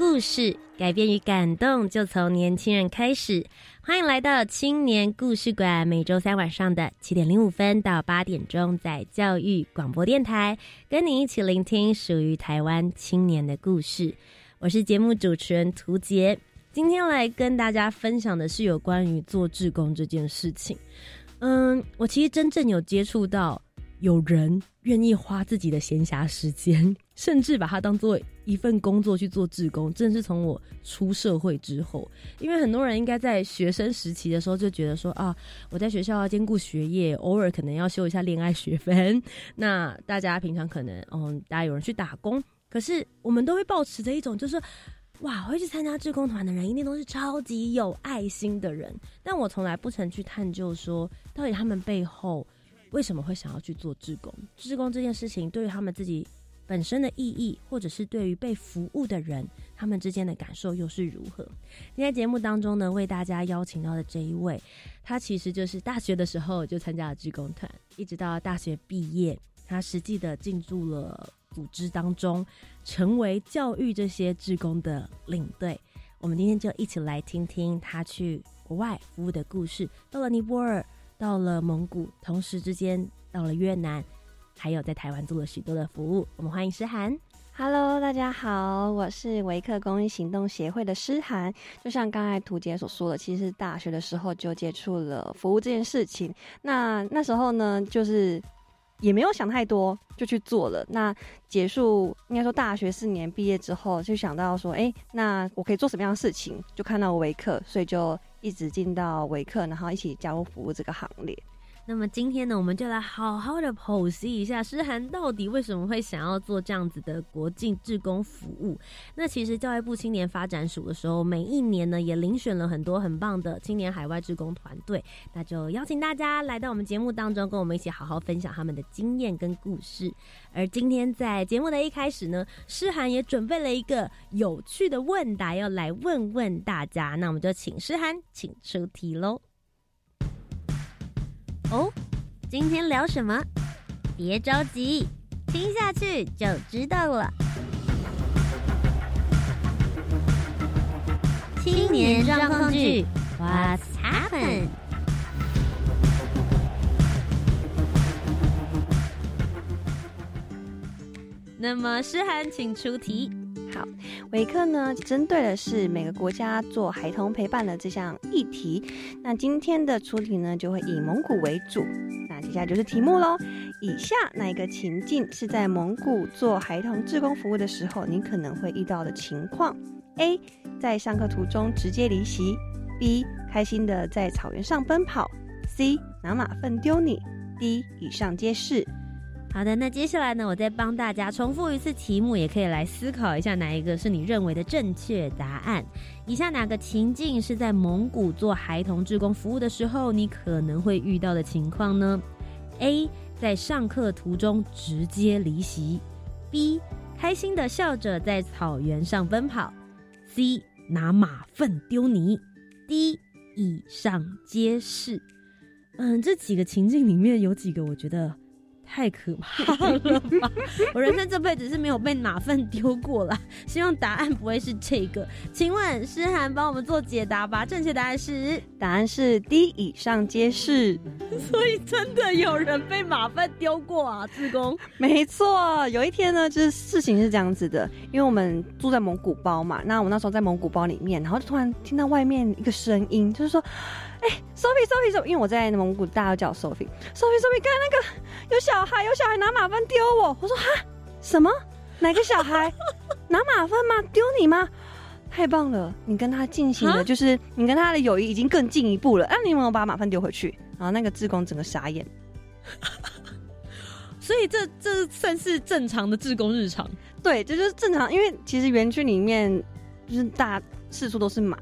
故事改编与感动，就从年轻人开始。欢迎来到青年故事馆，每周三晚上的七点零五分到八点钟，在教育广播电台，跟你一起聆听属于台湾青年的故事。我是节目主持人涂杰，今天来跟大家分享的是有关于做志工这件事情。嗯，我其实真正有接触到有人愿意花自己的闲暇时间。甚至把它当做一份工作去做志工，正是从我出社会之后。因为很多人应该在学生时期的时候就觉得说啊，我在学校要兼顾学业，偶尔可能要修一下恋爱学分。那大家平常可能嗯，大家有人去打工，可是我们都会保持着一种就是哇，会去参加志工团的人一定都是超级有爱心的人。但我从来不曾去探究说，到底他们背后为什么会想要去做志工？志工这件事情对于他们自己。本身的意义，或者是对于被服务的人，他们之间的感受又是如何？今天节目当中呢，为大家邀请到的这一位，他其实就是大学的时候就参加了志工团，一直到大学毕业，他实际的进入了组织当中，成为教育这些志工的领队。我们今天就一起来听听他去国外服务的故事，到了尼泊尔，到了蒙古，同时之间到了越南。还有在台湾做了许多的服务，我们欢迎诗涵。Hello，大家好，我是维克公益行动协会的诗涵。就像刚才图姐所说的，其实大学的时候就接触了服务这件事情。那那时候呢，就是也没有想太多，就去做了。那结束应该说大学四年毕业之后，就想到说，哎，那我可以做什么样的事情？就看到维克，所以就一直进到维克，然后一起加入服务这个行列。那么今天呢，我们就来好好的剖析一下诗涵到底为什么会想要做这样子的国际志工服务。那其实教育部青年发展署的时候，每一年呢也遴选了很多很棒的青年海外志工团队，那就邀请大家来到我们节目当中，跟我们一起好好分享他们的经验跟故事。而今天在节目的一开始呢，诗涵也准备了一个有趣的问答要来问问大家，那我们就请诗涵请出题喽。哦，今天聊什么？别着急，听下去就知道了。青年状况剧，What's happened？那么诗涵，请出题。好，维克呢，针对的是每个国家做孩童陪伴的这项议题。那今天的出题呢，就会以蒙古为主。那接下来就是题目喽。以下哪一个情境是在蒙古做孩童志工服务的时候，你可能会遇到的情况？A. 在上课途中直接离席；B. 开心的在草原上奔跑；C. 拿马粪丢你；D. 以上皆是。好的，那接下来呢，我再帮大家重复一次题目，也可以来思考一下哪一个是你认为的正确答案。以下哪个情境是在蒙古做孩童志工服务的时候，你可能会遇到的情况呢？A. 在上课途中直接离席；B. 开心的笑着在草原上奔跑；C. 拿马粪丢泥；D. 以上皆是。嗯，这几个情境里面有几个，我觉得。太可怕了吧！我人生这辈子是没有被马粪丢过啦，希望答案不会是这个。请问诗涵帮我们做解答吧，正确答案是答案是 D，以上皆是。所以真的有人被马粪丢过啊，自宫。没错，有一天呢，就是事情是这样子的，因为我们住在蒙古包嘛，那我那时候在蒙古包里面，然后就突然听到外面一个声音，就是说。哎，Sophie，Sophie，因为我在蒙古，大家都叫 Sophie，Sophie，Sophie，刚才那个有小孩，有小孩拿马粪丢我，我说哈，什么？哪个小孩 拿马粪吗？丢你吗？太棒了，你跟他进行的就是你跟他的友谊已经更进一步了。那你有没有把马粪丢回去？然后那个志工整个傻眼。所以这这算是正常的志工日常。对，这就是正常，因为其实园区里面就是大四处都是马，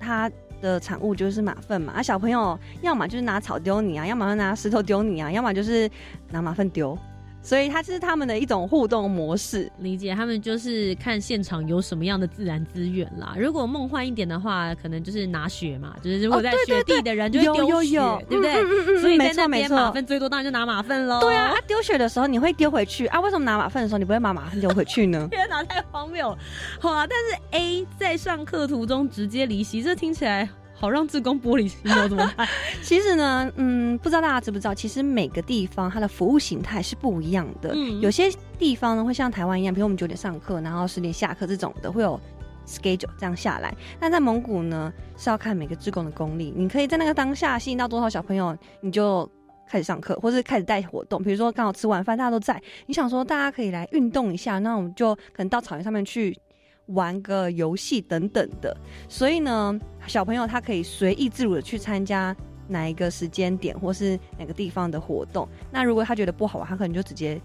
它的产物就是马粪嘛。啊，小朋友要么就是拿草丢你啊，要么就拿石头丢你啊，要么就是拿马粪丢。所以它是他们的一种互动模式，理解他们就是看现场有什么样的自然资源啦。如果梦幻一点的话，可能就是拿雪嘛，就是如果在雪地的人就会丢雪，对不对？所以在那边马粪最多，当然就拿马粪喽。对啊，啊丢雪的时候你会丢回去啊？为什么拿马粪的时候你不会把马粪丢回去呢？天哪，太荒谬！好啊，但是 A 在上课途中直接离席，这听起来。好让自宫玻璃心哦，怎么办？其实呢，嗯，不知道大家知不知道，其实每个地方它的服务形态是不一样的。嗯，有些地方呢会像台湾一样，比如我们九点上课，然后十点下课这种的，会有 schedule 这样下来。但在蒙古呢，是要看每个职工的功力。你可以在那个当下吸引到多少小朋友，你就开始上课，或是开始带活动。比如说刚好吃完饭，大家都在，你想说大家可以来运动一下，那我们就可能到草原上面去。玩个游戏等等的，所以呢，小朋友他可以随意自如的去参加哪一个时间点或是哪个地方的活动。那如果他觉得不好玩，他可能就直接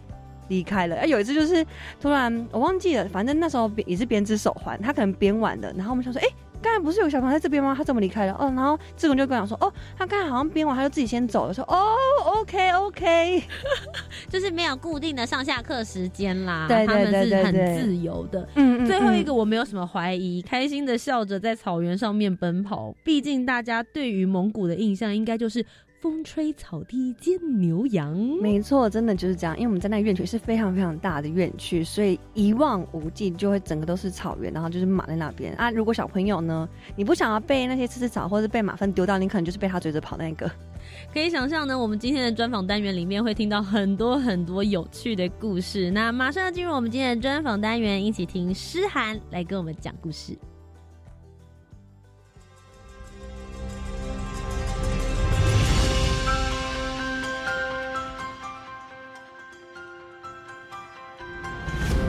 离开了。哎，有一次就是突然我忘记了，反正那时候也是编织手环，他可能编完了，然后我们想说，哎。刚才不是有小朋友在这边吗？他怎么离开了？哦，然后志工就跟我讲说，哦，他刚才好像编完，他就自己先走了。说，哦，OK OK，就是没有固定的上下课时间啦，对他们是很自由的。嗯嗯。最后一个我没有什么怀疑，开心的笑着在草原上面奔跑。毕竟大家对于蒙古的印象应该就是。风吹草低见牛羊，没错，真的就是这样。因为我们在那院区是非常非常大的院区，所以一望无际，就会整个都是草原，然后就是马在那边啊。如果小朋友呢，你不想要被那些吃吃草或者被马粪丢到，你可能就是被他追着跑那个。可以想象呢，我们今天的专访单元里面会听到很多很多有趣的故事。那马上要进入我们今天的专访单元，一起听诗涵来跟我们讲故事。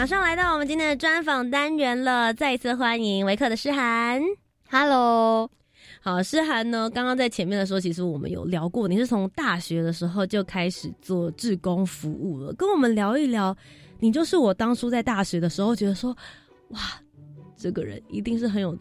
马上来到我们今天的专访单元了，再一次欢迎维克的诗涵。Hello，好，诗涵呢？刚刚在前面的时候，其实我们有聊过，你是从大学的时候就开始做志工服务了，跟我们聊一聊。你就是我当初在大学的时候觉得说，哇，这个人一定是很有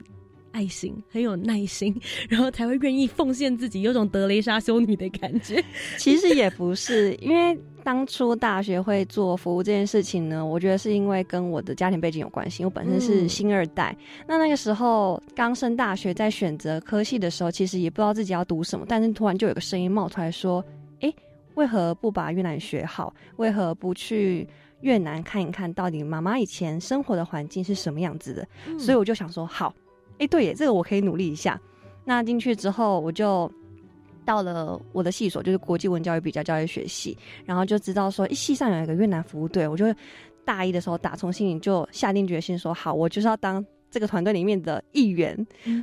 爱心、很有耐心，然后才会愿意奉献自己，有种德雷莎修女的感觉。其实也不是，因为。当初大学会做服务这件事情呢，我觉得是因为跟我的家庭背景有关系。我本身是新二代，那那个时候刚升大学，在选择科系的时候，其实也不知道自己要读什么，但是突然就有个声音冒出来说：“哎，为何不把越南学好？为何不去越南看一看到底妈妈以前生活的环境是什么样子的？”所以我就想说：“好，哎，对耶，这个我可以努力一下。”那进去之后，我就。到了我的系所，就是国际文教育比较教育学系，然后就知道说，一系上有一个越南服务队，我就大一的时候打从心里就下定决心说，好，我就是要当这个团队里面的一员。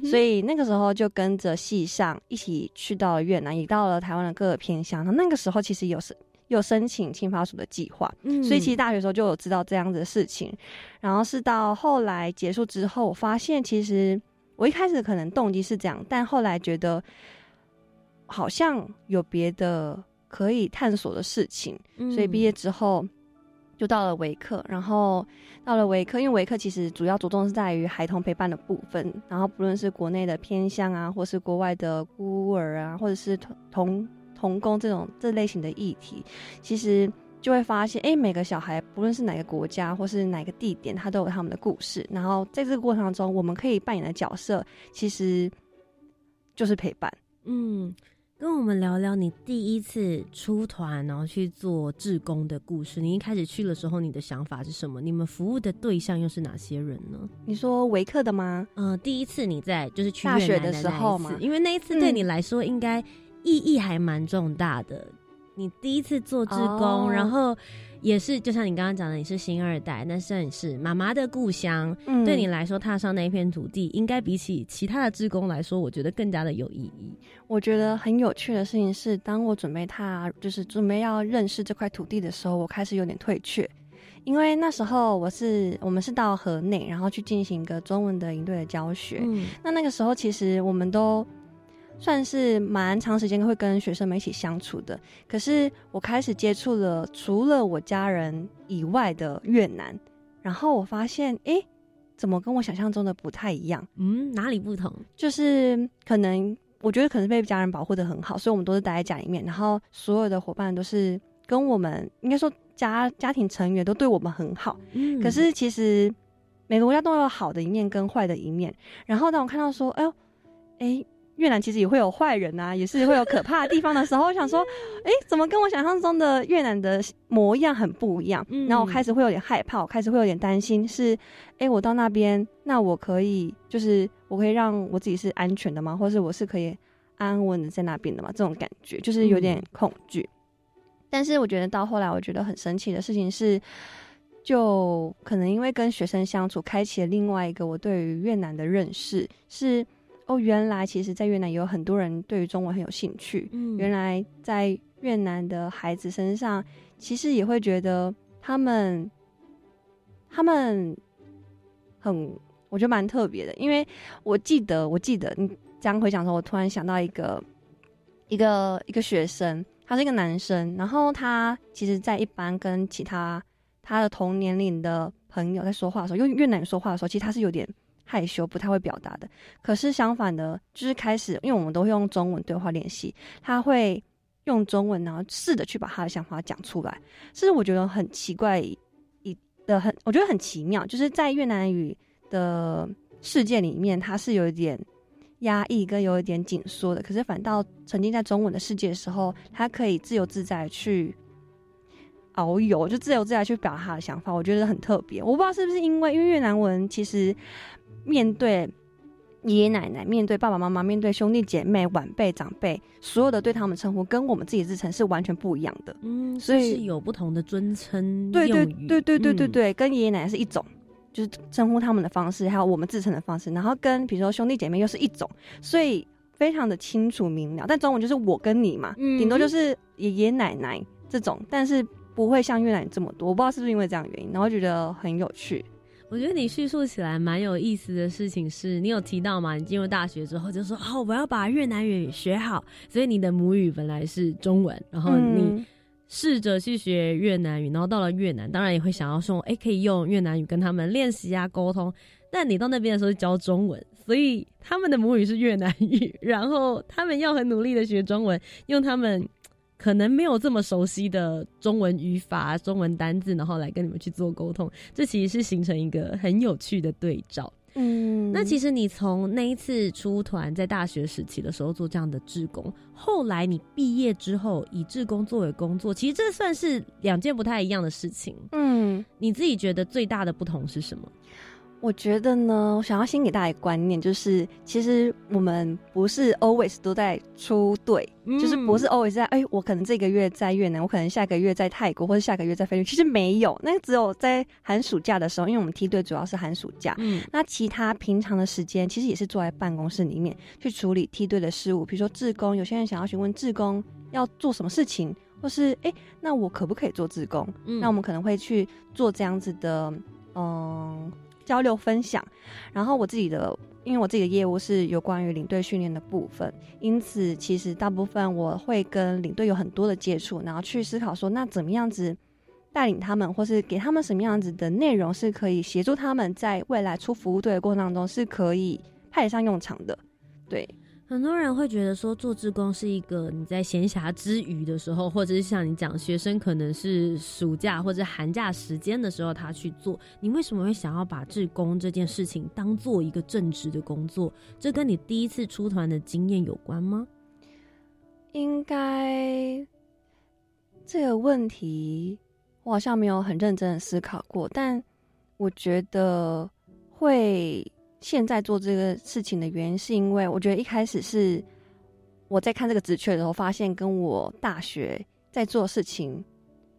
所以那个时候就跟着系上一起去到了越南，也到了台湾的各个偏乡。那那个时候其实有申有申请青发署的计划，所以其实大学时候就有知道这样子的事情。然后是到后来结束之后，我发现其实我一开始可能动机是这样，但后来觉得。好像有别的可以探索的事情，所以毕业之后就到了维克，然后到了维克，因为维克其实主要着重是在于孩童陪伴的部分，然后不论是国内的偏乡啊，或是国外的孤儿啊，或者是童童童工这种这类型的议题，其实就会发现，哎，每个小孩不论是哪个国家或是哪个地点，他都有他们的故事，然后在这个过程当中，我们可以扮演的角色其实就是陪伴，嗯。跟我们聊聊你第一次出团，然后去做志工的故事。你一开始去的时候，你的想法是什么？你们服务的对象又是哪些人呢？你说维克的吗？嗯，第一次你在就是去大学的时候嘛，因为那一次对你来说应该意义还蛮重大的。你第一次做志工，哦然后也是就像你刚刚讲的，你是新二代，但是你是妈妈的故乡，嗯对你来说踏上那一片土地，应该比起其他的职工来说，我觉得更加的有意义。我觉得很有趣的事情是，当我准备踏，就是准备要认识这块土地的时候，我开始有点退却，因为那时候我是我们是到河内，然后去进行一个中文的营队的教学。嗯那那个时候其实我们都算是蛮长时间会跟学生们一起相处的，可是我开始接触了除了我家人以外的越南，然后我发现，诶，怎么跟我想象中的不太一样？嗯，哪里不同？就是可能我觉得可能被家人保护的很好，所以我们都是待在家里面，然后所有的伙伴都是跟我们应该说家家庭成员都对我们很好。嗯可是其实每个国家都有好的一面跟坏的一面。然后当我看到说，哎呦，哎。越南其实也会有坏人啊，也是会有可怕的地方的时候，我想说，哎，怎么跟我想象中的越南的模样很不一样？嗯然后我开始会有点害怕，我开始会有点担心，是，哎，我到那边，那我可以，就是我可以让我自己是安全的吗？或是我是可以安稳的在那边的吗？这种感觉就是有点恐惧。但是我觉得到后来，我觉得很神奇的事情是，就可能因为跟学生相处，开启了另外一个我对于越南的认识，是哦，原来其实，在越南也有很多人对于中文很有兴趣。嗯原来在越南的孩子身上，其实也会觉得他们，他们很，我觉得蛮特别的。因为我记得，我记得你这样回想的时候，我突然想到一个一个一个学生，他是一个男生，然后他其实，在一般跟其他他的同年龄的朋友在说话的时候，用越南语说话的时候，其实他是有点害羞，不太会表达的。可是相反的，就是开始，因为我们都会用中文对话练习，他会用中文，然后试着去把他的想法讲出来。这是我觉得很奇怪一的很，我觉得很奇妙，就是在越南语的世界里面，他是有一点压抑跟有一点紧缩的。可是反倒沉浸在中文的世界的时候，他可以自由自在去。遨游就自由自在去表达他的想法，我觉得很特别。我不知道是不是因为，因为越南文其实面对爷爷奶奶、面对爸爸妈妈、面对兄弟姐妹、晚辈、长辈，所有的对他们称呼跟我们自己自称是完全不一样的。嗯，所以是有不同的尊称对对对对对对嗯对，跟爷爷奶奶是一种，就是称呼他们的方式，还有我们自称的方式，然后跟比如说兄弟姐妹又是一种，所以非常的清楚明了。但中文就是我跟你嘛，嗯顶多就是爷爷奶奶这种，但是不会像越南这么多。我不知道是不是因为这样的原因，然后觉得很有趣。我觉得你叙述起来蛮有意思的事情是，你有提到嘛？你进入大学之后就说哦，我要把越南语学好，所以你的母语本来是中文，然后你嗯试着去学越南语，然后到了越南，当然也会想要说，哎、可以用越南语跟他们练习啊沟通。但你到那边的时候教中文，所以他们的母语是越南语，然后他们要很努力的学中文，用他们可能没有这么熟悉的中文语法、中文单字，然后来跟你们去做沟通。这其实是形成一个很有趣的对照。嗯，那其实你从那一次出团在大学时期的时候做这样的志工，后来你毕业之后以志工作为工作，其实这算是两件不太一样的事情。嗯，你自己觉得最大的不同是什么？我觉得呢，我想要先给大家一个观念，就是其实我们不是 always 都在出队，就是不是 always 在哎、我可能这个月在越南，我可能下个月在泰国，或者下个月在菲律宾。其实没有，那只有在寒暑假的时候，因为我们梯队主要是寒暑假。嗯那其他平常的时间，其实也是坐在办公室里面去处理梯队的事务，比如说志工，有些人想要询问志工要做什么事情，或是哎、那我可不可以做志工？嗯那我们可能会去做这样子的，嗯，交流分享。然后我自己的，因为我自己的业务是有关于领队训练的部分，因此其实大部分我会跟领队有很多的接触，然后去思考说，那怎么样子带领他们，或是给他们什么样子的内容是可以协助他们在未来出服务队的过程当中是可以派得上用场的。对，很多人会觉得说做志工是一个你在闲暇之余的时候，或者是像你讲学生可能是暑假或者寒假时间的时候他去做。你为什么会想要把志工这件事情当做一个正职的工作？这跟你第一次出团的经验有关吗？应该这个问题我好像没有很认真的思考过，但我觉得会现在做这个事情的原因，是因为我觉得一开始是我在看这个职缺的时候，发现跟我大学在做事情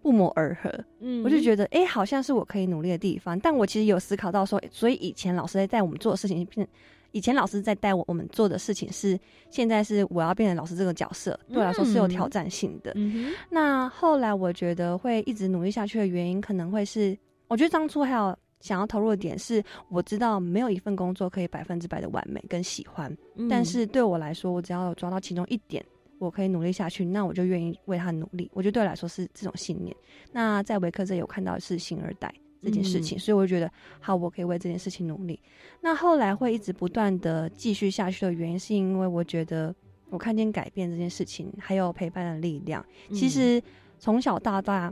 不谋而合，嗯我就觉得哎、诶好像是我可以努力的地方。但我其实有思考到说，所以以前老师在带我们做的事情，变以前老师在带我我们做的事情是，现在是我要变成老师这个角色，对我来说是有挑战性的。嗯那后来我觉得会一直努力下去的原因，可能会是，我觉得当初还有想要投入的点是，我知道没有一份工作可以百分之百的完美跟喜欢，哼，但是对我来说，我只要抓到其中一点，我可以努力下去，那我就愿意为他努力。我觉得对我来说是这种信念。那在维克这里我看到的是星二代这件事情，嗯所以我就觉得好，我可以为这件事情努力。那后来会一直不断的继续下去的原因，是因为我觉得我看见改变这件事情，还有陪伴的力量。嗯其实从小到大，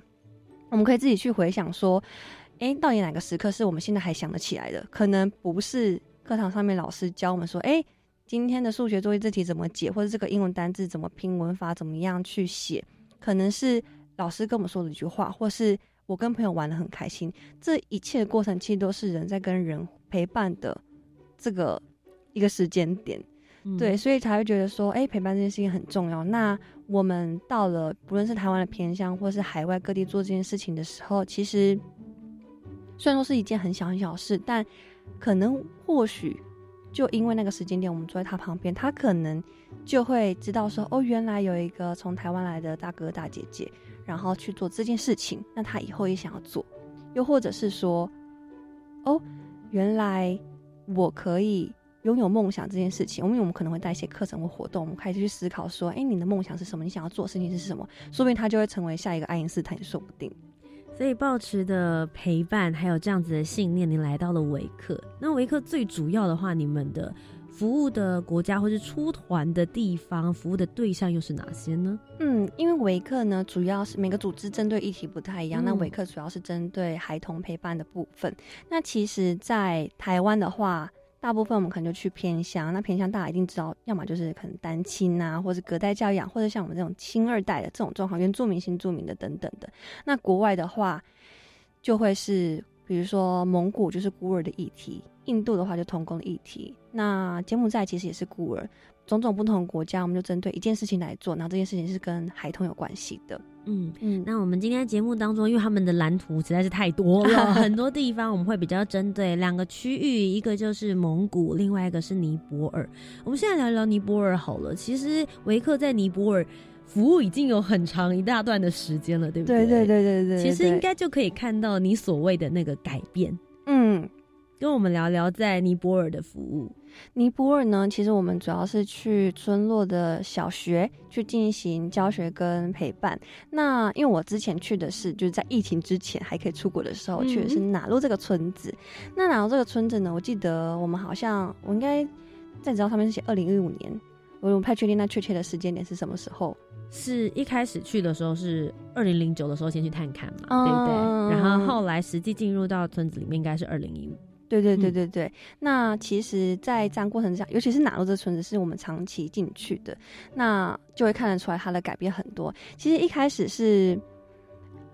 我们可以自己去回想说，诶，到底哪个时刻是我们现在还想得起来的？可能不是课堂上面老师教我们说，诶，今天的数学作业这题怎么解，或者这个英文单字怎么拼，文法怎么样去写，可能是老师跟我们说的一句话，或是我跟朋友玩的很开心。这一切的过程其实都是人在跟人陪伴的这个一个时间点。嗯对，所以才会觉得说，哎、陪伴这件事情很重要。那我们到了不论是台湾的偏乡，或是海外各地做这件事情的时候，其实虽然说是一件很小很小的事，但可能或许就因为那个时间点，我们坐在他旁边，他可能就会知道说，哦，原来有一个从台湾来的大哥大姐姐，然后去做这件事情，那他以后也想要做，又或者是说，哦，原来我可以拥有梦想这件事情，因为我们可能会带一些课程或活动，我们开始去思考说，哎、你的梦想是什么？你想要做的事情是什么？说不定他就会成为下一个爱因斯坦，也说不定。所以抱持的陪伴，还有这样子的信念，你来到了维克。那维克最主要的话，你们的服务的国家或是出团的地方，服务的对象又是哪些呢？嗯，因为维克呢，主要是每个组织针对议题不太一样。那嗯维克主要是针对孩童陪伴的部分。那其实，在台湾的话，大部分我们可能就去偏乡。那偏乡大家一定知道，要么就是可能单亲啊，或者隔代教养，或者像我们这种亲二代的这种状况，原住民、新住民的等等的。那国外的话，就会是比如说蒙古就是孤儿的议题，印度的话就童工的议题，那柬埔寨其实也是孤儿。种种不同国家，我们就针对一件事情来做，然后这件事情是跟孩童有关系的。嗯，嗯，那我们今天节目当中，因为他们的蓝图实在是太多了，很多地方我们会比较针对两个区域，一个就是蒙古，另外一个是尼泊尔。我们现在聊一聊尼泊尔好了。其实维克在尼泊尔服务已经有很长一大段的时间了，对不对对对对对对，其实应该就可以看到你所谓的那个改变。嗯，跟我们聊聊在尼泊尔的服务。尼泊尔呢，其实我们主要是去村落的小学去进行教学跟陪伴。那因为我之前去的是就是在疫情之前还可以出国的时候，嗯去的是哪路这个村子。那哪路这个村子呢，我记得我们好像我应该在知道上面是写二零一五年，我不太确定那确切的时间点是什么时候。是一开始去的时候是二零零九的时候先去探看嘛，嗯对不对？然后后来实际进入到村子里面应该是二零一五。对对对嗯对对，那其实，在这样过程之下，尤其是哪路这村子是我们长期进去的，那就会看得出来它的改变很多。其实一开始是，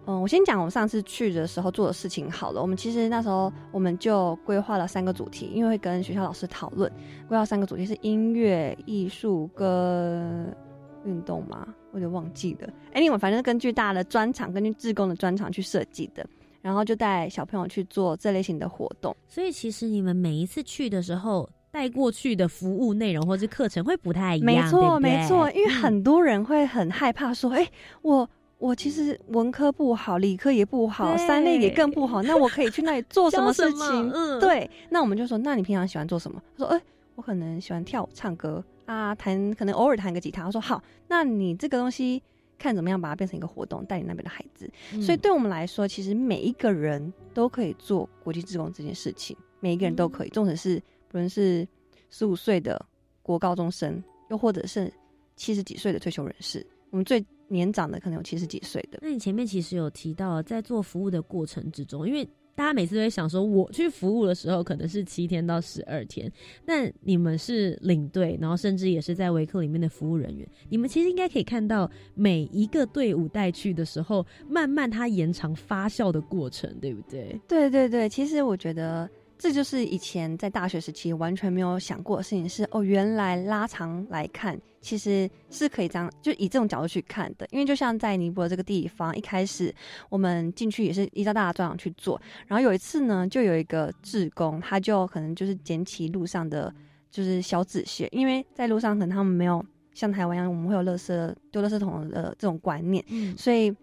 嗯，我先讲我们上次去的时候做的事情好了。我们其实那时候我们就规划了三个主题，因为会跟学校老师讨论，规划三个主题是音乐、艺术跟运动嘛，我有点忘记了。哎，你们反正根据大家的专场，根据志工的专场去设计的。然后就带小朋友去做这类型的活动。所以其实你们每一次去的时候，带过去的服务内容或是课程会不太一样，没错，没错，因为嗯很多人会很害怕说，哎、我。我其实文科不好，理科也不好，三类也更不好。那我可以去那里做什么事情？嗯对，那我们就说，那你平常喜欢做什么？他说，哎、我可能喜欢跳舞、唱歌啊，弹，可能偶尔弹个吉他。我说好，那你这个东西看怎么样把它变成一个活动，带领那边的孩子。嗯所以对我们来说，其实每一个人都可以做国际志工这件事情，每一个人都可以，纵使是不论是十五岁的国高中生，又或者是七十几岁的退休人士，我们最年长的可能有七十几岁的。那你前面其实有提到，在做服务的过程之中，因为大家每次都会想说，我去服务的时候可能是七天到十二天，那你们是领队，然后甚至也是在维克里面的服务人员，你们其实应该可以看到每一个队伍带去的时候，慢慢它延长发酵的过程，对不对？对对对，其实我觉得这就是以前在大学时期完全没有想过的事情是，哦，原来拉长来看，其实是可以这样，就以这种角度去看的。因为就像在尼泊尔这个地方，一开始我们进去也是依照大家专长去做，然后有一次呢，就有一个志工，他就可能就是捡起路上的，就是小纸屑，因为在路上可能他们没有像台湾一样，我们会有垃圾丢垃圾桶的这种观念，嗯，所以。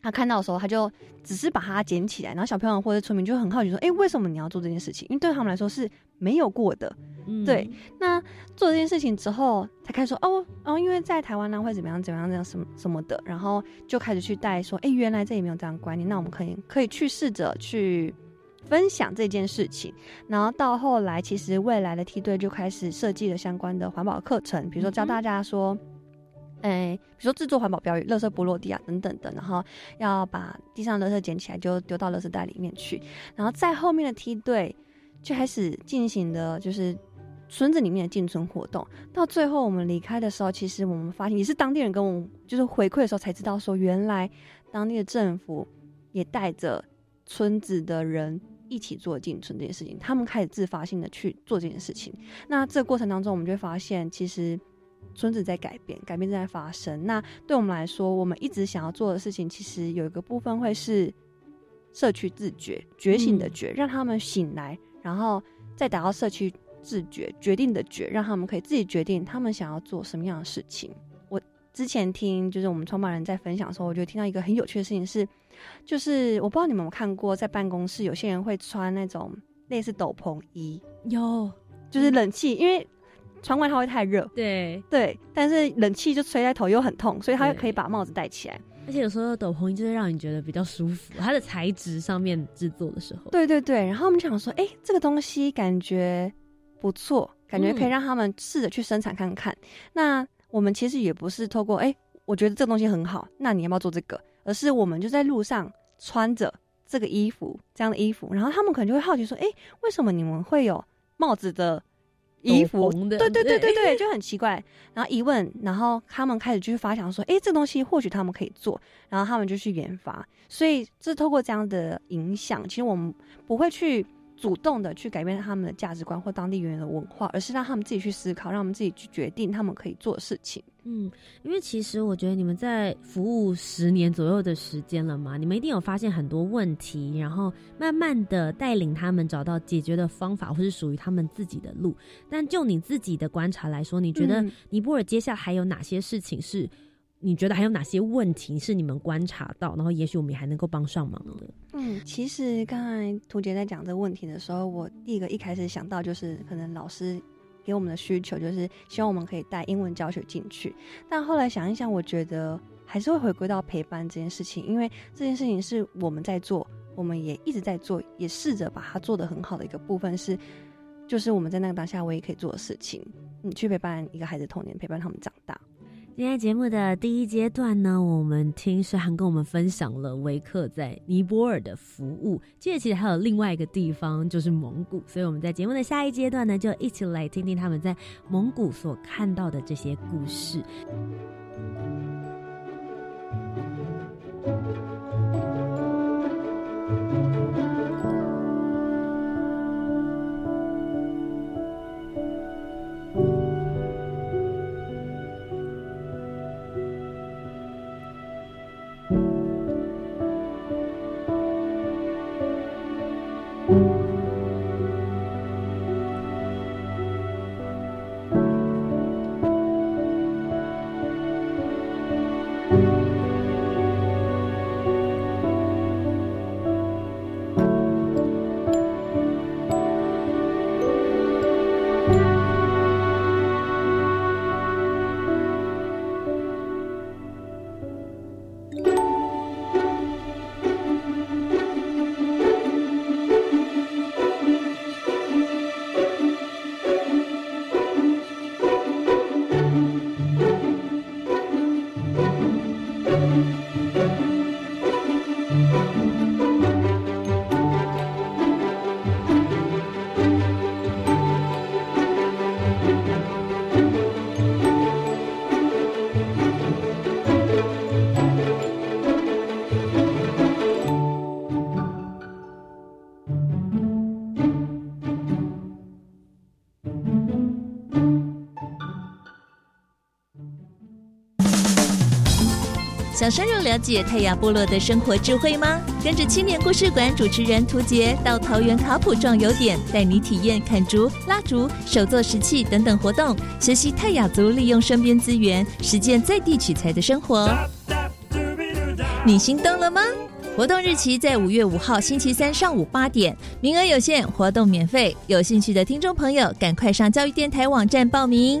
他看到的时候，他就只是把它捡起来，然后小朋友或者村民就很好奇说：“哎，为什么你要做这件事情？因为对他们来说是没有过的。”对，那做这件事情之后，才开始说：“哦哦，因为在台湾呢会怎么样怎么样这样什么什么的。”然后就开始去带说：“哎，原来这里没有这样观念，那我们可以可以去试着去分享这件事情。”然后到后来，其实未来的梯队就开始设计了相关的环保课程，比如说教大家说。哎，比如说制作环保标语、垃圾不落地啊等等的，然后要把地上的垃圾捡起来就丢到垃圾袋里面去，然后在后面的梯队就开始进行的就是村子里面的进村活动。到最后我们离开的时候，其实我们发现也是当地人跟我们就是回馈的时候才知道，说原来当地的政府也带着村子的人一起做进村这件事情，他们开始自发性的去做这件事情。那这个过程当中，我们就会发现其实。村子在改变，改变正在发生。那对我们来说，我们一直想要做的事情，其实有一个部分会是社区自觉、觉醒的觉，让他们醒来，然后再达到社区自觉、决定的觉，让他们可以自己决定他们想要做什么样的事情。我之前听就是我们创办人在分享的时候，我就听到一个很有趣的事情是，就是我不知道你们有看过，在办公室有些人会穿那种类似斗篷衣，有就是冷气，因为。穿外套会太热，对对，但是冷气就吹在头又很痛，所以他可以把帽子戴起来。而且有时候斗篷衣就是让你觉得比较舒服，它的材质上面制作的时候。对对对，然后我们想说，哎，这个东西感觉不错，感觉可以让他们试着去生产看看。那我们其实也不是透过，哎，我觉得这个东西很好，那你要不要做这个？而是我们就在路上穿着这个衣服，这样的衣服，然后他们可能就会好奇说，哎，为什么你们会有帽子的？衣服，对对对对对，就很奇怪。然后一问，然后他们开始就是发想说，哎，这东西或许他们可以做，然后他们就去研发。所以，这透过这样的影响，其实我们不会去。主动的去改变他们的价值观或当地原有的文化，而是让他们自己去思考，让他们自己去决定他们可以做的事情。嗯，因为其实我觉得你们在服务十年左右的时间了嘛，你们一定有发现很多问题，然后慢慢的带领他们找到解决的方法，或是属于他们自己的路。但就你自己的观察来说，你觉得尼泊尔接下来还有哪些事情是？你觉得还有哪些问题是你们观察到，然后也许我们还能够帮上忙的？嗯，其实刚才图杰在讲这个问题的时候，我第一个一开始想到就是可能老师给我们的需求就是希望我们可以带英文教学进去，但后来想一想，我觉得还是会回归到陪伴这件事情，因为这件事情是我们在做，我们也一直在做，也试着把它做得很好的一个部分是，就是我们在那个当下我也可以做的事情，你去陪伴一个孩子童年，陪伴他们长大。今天节目的第一阶段呢我们听诗涵跟我们分享了维克在尼泊尔的服务这其实还有另外一个地方就是蒙古。所以我们在节目的下一阶段呢就一起来听听他们在蒙古所看到的这些故事。深入了解泰雅部落的生活智慧吗？跟着青年故事馆主持人涂杰到桃园卡普壮游点，带你体验砍竹、拉竹、手作石器等等活动，学习泰雅族利用身边资源，实践在地取材的生活。你心动了吗？活动日期在五月五号星期三上午八点，名额有限，活动免费。有兴趣的听众朋友，赶快上教育电台网站报名。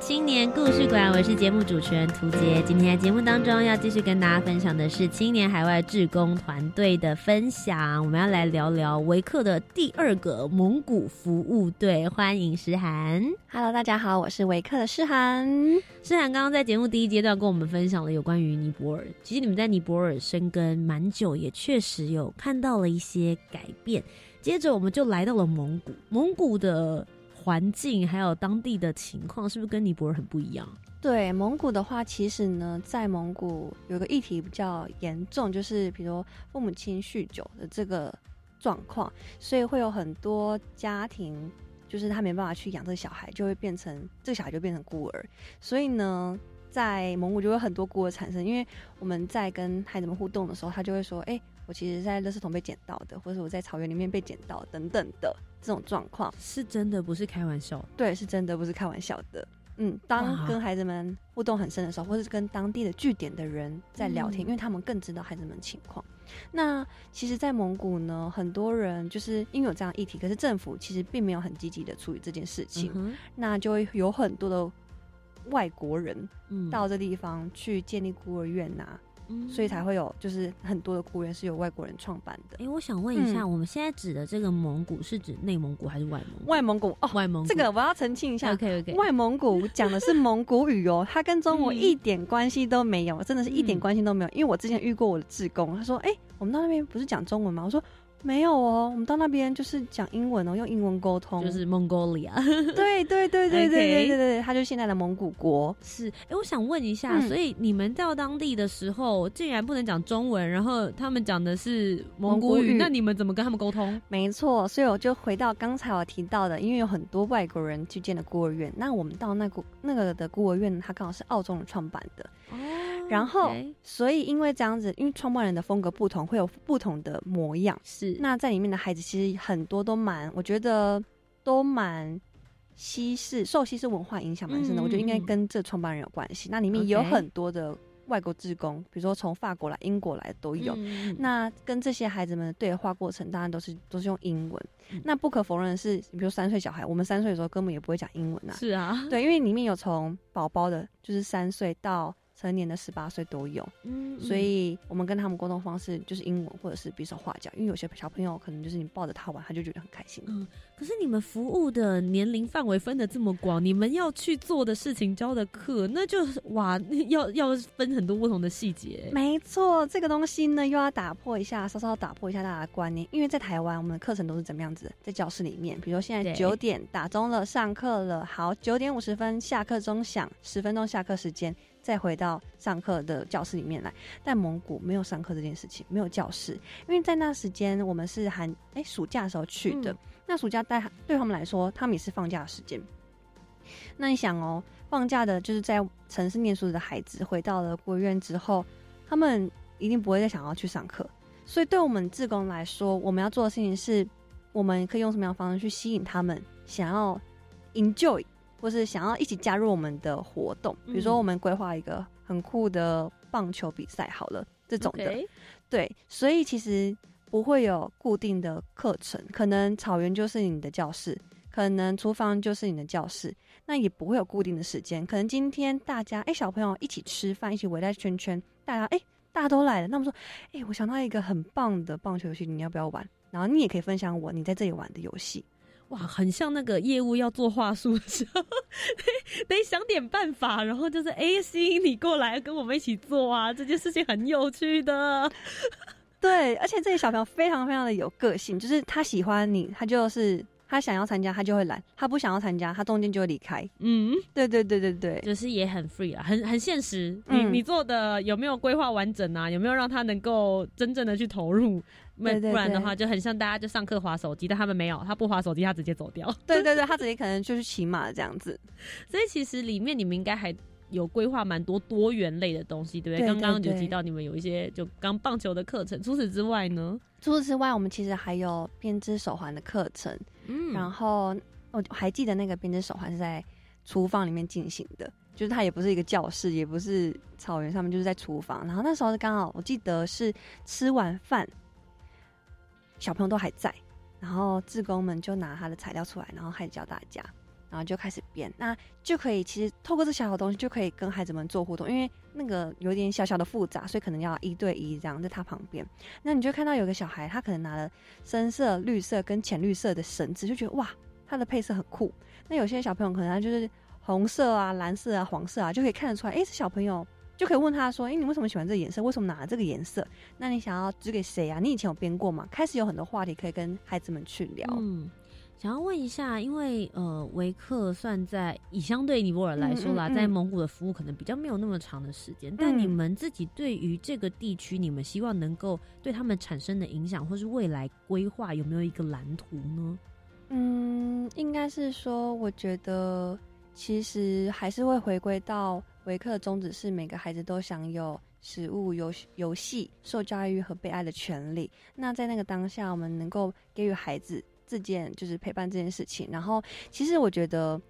青年故事馆，我是节目主持人涂杰。今天在节目当中要继续跟大家分享的是青年海外志工团队的分享。我们要来聊聊维克的第二个蒙古服务队。欢迎诗涵，Hello，大家好，我是维克的诗涵。诗涵刚刚在节目第一阶段跟我们分享了有关于尼泊尔。其实你们在尼泊尔生根蛮久，也确实有看到了一些改变。接着我们就来到了蒙古，蒙古的。环境还有当地的情况，是不是跟尼泊尔很不一样？对，蒙古的话，其实呢，在蒙古有个议题比较严重，就是比如父母亲酗酒的这个状况，所以会有很多家庭，就是他没办法去养这个小孩，就会变成这个小孩就变成孤儿。所以呢，在蒙古就有很多孤儿产生，因为我们在跟孩子们互动的时候，他就会说：“哎，我其实，在垃圾桶被捡到的，或者我在草原里面被捡到等等的。”这种状况是真的，不是开玩笑。对，是真的，不是开玩笑的。嗯，当跟孩子们互动很深的时候，或是跟当地的据点的人在聊天，因为他们更知道孩子们情况。那其实，在蒙古呢，很多人就是因为有这样议题，可是政府其实并没有很积极的处理这件事情。那就会有很多的外国人到这地方去建立孤儿院呐。所以才会有，就是很多的雇员是由外国人创办的。哎，我想问一下，我们现在指的这个蒙古是指内蒙古还是外蒙？外蒙古哦，外蒙古。这个我要澄清一下，OK OK。外蒙古 讲的是蒙古语哦，它跟中国一点关系都没有，真的是一点关系都没有。因为我之前遇过我的志工，他说：“哎，我们到那边不是讲中文吗？”我说。没有哦，我们到那边就是讲英文哦，用英文沟通，就是蒙古里啊。对对对对对对对对，他就现在的蒙古国。是，哎，我想问一下，所以你们到当地的时候，竟然不能讲中文，然后他们讲的是蒙古语，那你们怎么跟他们沟通？没错，所以我就回到刚才我提到的，因为有很多外国人去建的孤儿院，那我们到那个那个的孤儿院，它刚好是澳洲人创办的。哦。然后，所以因为这样子，因为创办人的风格不同，会有不同的模样。是，那在里面的孩子其实很多都蛮，我觉得都蛮西式，受西式文化影响蛮深的。我觉得应该跟这创办人有关系。那里面也有很多的外国职工，比如说从法国来、英国来都有。那跟这些孩子们的对话过程，当然都是都是用英文。那不可否认的是，比如三岁小孩，我们三岁的时候根本也不会讲英文啊。是啊，对，因为里面有从宝宝的，就是三岁到。成年的十八岁都有。嗯所以我们跟他们沟通方式就是英文或者是比手画脚，因为有些小朋友可能就是你抱着他玩，他就觉得很开心。嗯，可是你们服务的年龄范围分的这么广，你们要去做的事情、教的课，那就是哇，要要分很多不同的细节。没错，这个东西呢又要打破一下，稍稍打破一下大家的观念，因为在台湾我们的课程都是怎么样子，在教室里面，比如说现在九点打钟了，上课了，好，九点五十分下课钟响，十分钟下课时间，再回到上课的教室里面来。但蒙古没有上课这件事情，没有教室，因为在那时间我们是寒哎暑假的时候去的，嗯那暑假带对他们来说，他们也是放假的时间。那你想哦，放假的就是在城市念书的孩子，回到了孤儿院之后，他们一定不会再想要去上课。所以对我们志工来说，我们要做的事情是，我们可以用什么样的方式去吸引他们想要 enjoy，或是想要一起加入我们的活动。比如说，嗯我们规划一个很酷的棒球比赛，好了，这种的。对，所以其实不会有固定的课程，可能草原就是你的教室，可能厨房就是你的教室，那也不会有固定的时间。可能今天大家哎、小朋友一起吃饭，一起围在圈圈，大家哎、大家都来了，那我们说哎、我想到一个很棒的棒球游戏，你要不要玩？然后你也可以分享我你在这里玩的游戏。哇，很像那个业务要做话术的时候，得得想点办法，然后就是哎，吸引你过来跟我们一起做啊，这件事情很有趣的。对，而且这些小朋友非常非常的有个性，就是他喜欢你，他就是他想要参加，他就会来；他不想要参加，他中间就会离开。嗯，对对对对对，就是也很 free 啊，很很现实。你、嗯你做的有没有规划完整啊？有没有让他能够真正的去投入？那对对不然的话，就很像大家就上课划手机，但他们没有，他不划手机，他直接走掉。对对对，他直接可能就是骑马这样子。所以其实里面你们应该还有规划蛮多多元类的东西，对不对？刚刚对对有提到你们有一些就刚棒球的课程，除此之外呢？除此之外，我们其实还有编织手环的课程，嗯然后我还记得那个编织手环是在厨房里面进行的，就是它也不是一个教室，也不是草原上面，就是在厨房。然后那时候刚好我记得是吃完饭，小朋友都还在，然后志工们就拿他的材料出来，然后开始教大家。然后就开始编，那就可以其实透过这小小的东西就可以跟孩子们做互动，因为那个有点小小的复杂，所以可能要一对一这样在他旁边。那你就看到有个小孩，他可能拿了深色、绿色跟浅绿色的绳子，就觉得哇，它的配色很酷。那有些小朋友可能他就是红色啊、蓝色啊、黄色啊，就可以看得出来，哎，这小朋友就可以问他说，哎，你为什么喜欢这个颜色？为什么拿了这个颜色？那你想要指给谁啊？你以前有编过吗？开始有很多话题可以跟孩子们去聊。嗯，想要问一下，因为呃，维克算在以相对尼泊尔来说啦，嗯嗯嗯在蒙古的服务可能比较没有那么长的时间，但嗯你们自己对于这个地区，你们希望能够对他们产生的影响，或是未来规划，有没有一个蓝图呢？嗯，应该是说，我觉得其实还是会回归到维克的宗旨是每个孩子都享有食物、游游戏、受教育和被爱的权利。那在那个当下，我们能够给予孩子这件就是陪伴这件事情。然后，其实我觉得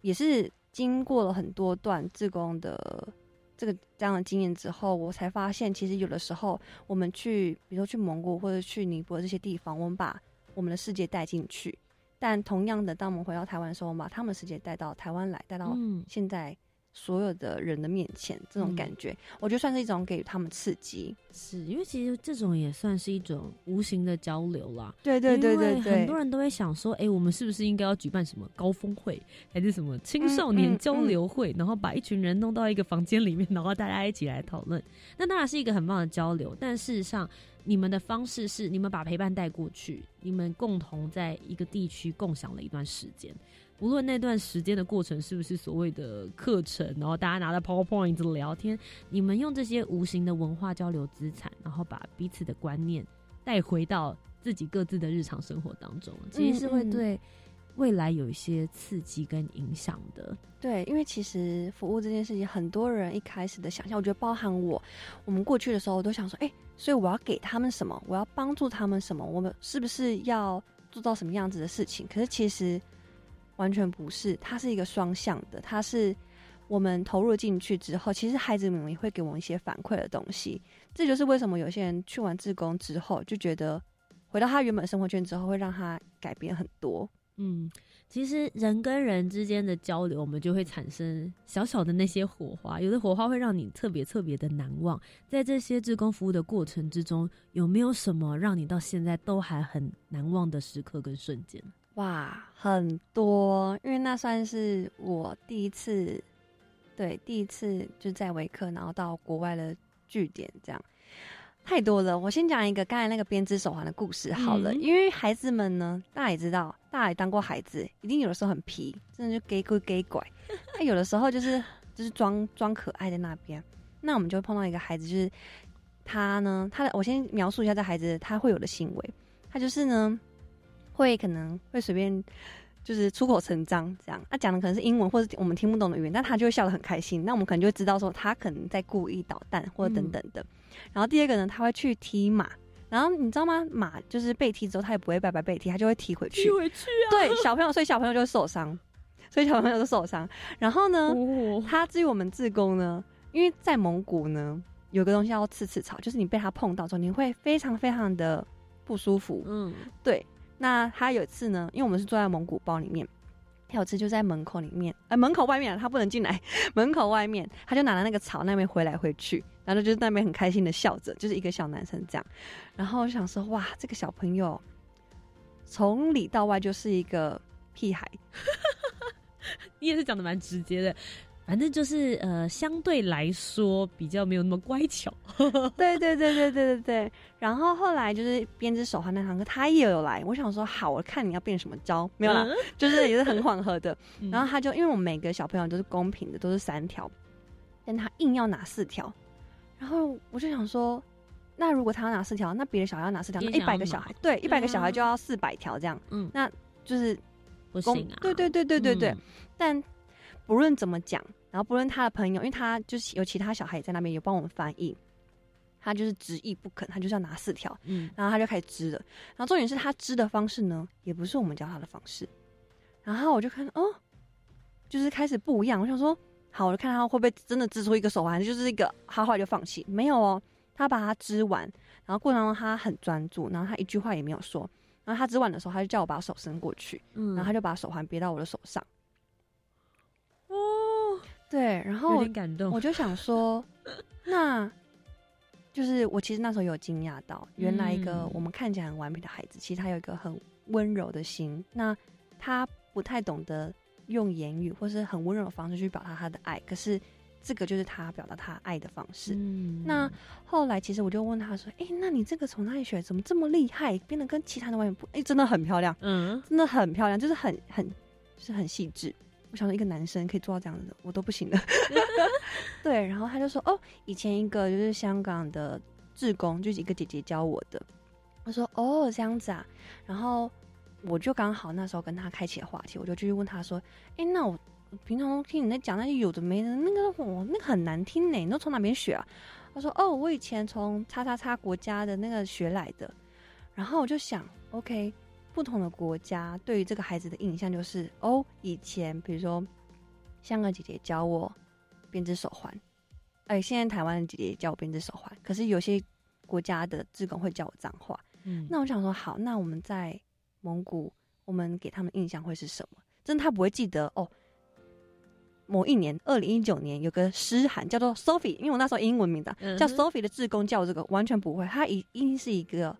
也是经过了很多段志工的。这个这样的经验之后，我才发现，其实有的时候我们去，比如说去蒙古或者去尼泊尔这些地方，我们把我们的世界带进去。但同样的，当我们回到台湾的时候，我们把他们的世界带到台湾来，带到嗯现在所有的人的面前，这种感觉，我觉得算是一种给予他们刺激。是因为其实这种也算是一种无形的交流啦。对对对对对，很多人都会想说，哎、我们是不是应该要举办什么高峰会，还是什么青少年交流会，然后把一群人弄到一个房间里面，然后大家一起来讨论。那当然是一个很棒的交流，但事实上，你们的方式是你们把陪伴带过去，你们共同在一个地区共享了一段时间。无论那段时间的过程是不是所谓的课程，然后大家拿着 PowerPoint 聊天，你们用这些无形的文化交流资产，然后把彼此的观念带回到自己各自的日常生活当中，其实是会嗯对未来有一些刺激跟影响的。对，因为其实服务这件事情，很多人一开始的想象，我觉得包含我，我们过去的时候都想说，哎、所以我要给他们什么？我要帮助他们什么？我们是不是要做到什么样子的事情？可是其实完全不是，它是一个双向的，它是我们投入进去之后，其实孩子们也会给我们一些反馈的东西。这就是为什么有些人去完志工之后，就觉得回到他原本生活圈之后，会让他改变很多。嗯，其实人跟人之间的交流，我们就会产生小小的那些火花，有的火花会让你特别特别的难忘。在这些志工服务的过程之中，有没有什么让你到现在都还很难忘的时刻跟瞬间？哇，很多，因为那算是我第一次，对，第一次就在维克，然后到国外的据点这样。太多了，我先讲一个刚才那个编织手环的故事好了。因为孩子们呢，大家也知道，大家也当过孩子，一定有的时候很皮，真的就给鬼给拐。他有的时候就是就是装装可爱在那边。那我们就会碰到一个孩子，就是他呢，他的我先描述一下这孩子他会有的行为。他就是呢，会可能会随便。就是出口成章这样，他讲的可能是英文或者我们听不懂的语言，但他就会笑得很开心。那我们可能就会知道说他可能在故意捣蛋或者等等的。然后第二个呢，他会去踢马，然后你知道吗？马就是被踢之后，他也不会白白被踢，他就会踢回去。踢回去啊！对，小朋友，所以小朋友就会受伤，所以小朋友就受伤。然后呢，他至于我们自宫呢，因为在蒙古呢，有个东西叫刺刺草，就是你被他碰到之后，你会非常非常的不舒服。嗯，对。那他有一次呢，因为我们是坐在蒙古包里面，他有一次就在门口里面，呃，门口外面他不能进来，门口外面他就拿了那个草那边回来回去，然后就是那边很开心的笑着，就是一个小男生这样，然后我就想说，哇，这个小朋友从里到外就是一个屁孩，你也是讲的蛮直接的。反正就是呃，相对来说比较没有那么乖巧。对对对对对对对。然后后来就是编织手环那堂课，他也有来。我想说好，我看你要变什么招，没有啦，就是也是很缓和的。然后他就因为我们每个小朋友都是公平的，都是三条，但他硬要拿四条。然后我就想说，那如果他要拿四条，那别的小孩要拿四条，那一百个小孩，对，一百个小孩就要四百条这样。嗯，那就是不行啊。对对对对对对，但。不论怎么讲，然后不论他的朋友，因为他就是有其他小孩也在那边有帮我们翻译，他就是执意不肯，他就是要拿四条，嗯，然后他就开始织了。然后重点是他织的方式呢，也不是我们教他的方式。然后我就看，哦，就是开始不一样。我想说，好，我就看他会不会真的织出一个手环，就是一个，他后来就放弃，没有哦，他把它织完，然后过程中他很专注，然后他一句话也没有说。然后他织完的时候，他就叫我把手伸过去，嗯，然后他就把手环别到我的手上。哦，对，然后有点感动，我就想说，那就是我其实那时候有惊讶到，原来一个我们看起来很顽皮的孩子，其实他有一个很温柔的心。那他不太懂得用言语或是很温柔的方式去表达他的爱，可是这个就是他表达他爱的方式。那后来其实我就问他说：“哎，那你这个从哪里学？怎么这么厉害？变得跟其他的外面不？哎，真的很漂亮，嗯，真的很漂亮，就是很很就是很细致。”我想说，一个男生可以做到这样子的，我都不行的。对，然后他就说：“哦，以前一个就是香港的志工，就是一个姐姐教我的。”他说：“哦，这样子啊。”然后我就刚好那时候跟他开启了话题，我就继续问他说：“哎，那我平常听你在讲那些有的没的，那个我那个很难听呢，你都从哪边学啊？”他说：“哦，我以前从叉叉叉国家的那个学来的。”然后我就想，OK。不同的国家对于这个孩子的印象就是，哦，以前比如说香港姐姐教我编织手环，哎，现在台湾的姐姐教我编织手环，可是有些国家的职工会教我脏话。嗯，那我想说，好，那我们在蒙古，我们给他们印象会是什么？真的他不会记得哦。某一年，二零一九年有个诗函叫做 Sophie，因为我那时候英文名的叫 Sophie 的志工教这个完全不会，他一一定是一个。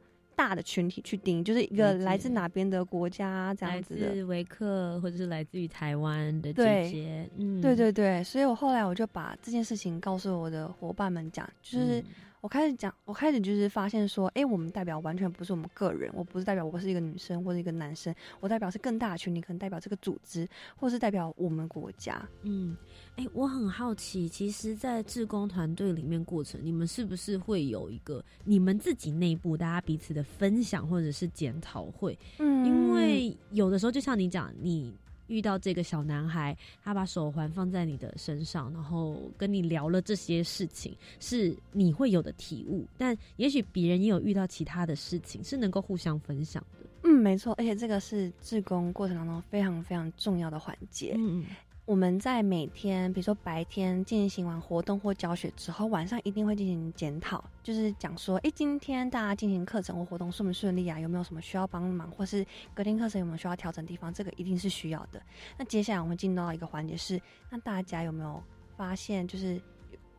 大的群体去定，就是一个来自哪边的国家这样子的，来自维克或者是来自于台湾的姐姐，嗯，对对对，所以我后来我就把这件事情告诉我的伙伴们讲，就是。我开始讲，我开始就是发现说，哎，我们代表完全不是我们个人，我不是代表我是一个女生或者一个男生，我代表是更大的群体，可能代表这个组织，或是代表我们国家。嗯，哎，我很好奇，其实，在志工团队里面过程，你们是不是会有一个你们自己内部大家彼此的分享或者是检讨会？嗯，因为有的时候就像你讲，你。遇到这个小男孩，他把手环放在你的身上，然后跟你聊了这些事情，是你会有的体悟。但也许别人也有遇到其他的事情，是能够互相分享的。嗯，没错，而且这个是志工过程当中非常非常重要的环节。嗯嗯，我们在每天，比如说白天进行完活动或教学之后，晚上一定会进行检讨，就是讲说，哎，今天大家进行课程或活动顺不顺利啊？有没有什么需要帮忙，或是隔天课程有没有需要调整地方？这个一定是需要的。那接下来我们进入到一个环节是，那大家有没有发现，就是。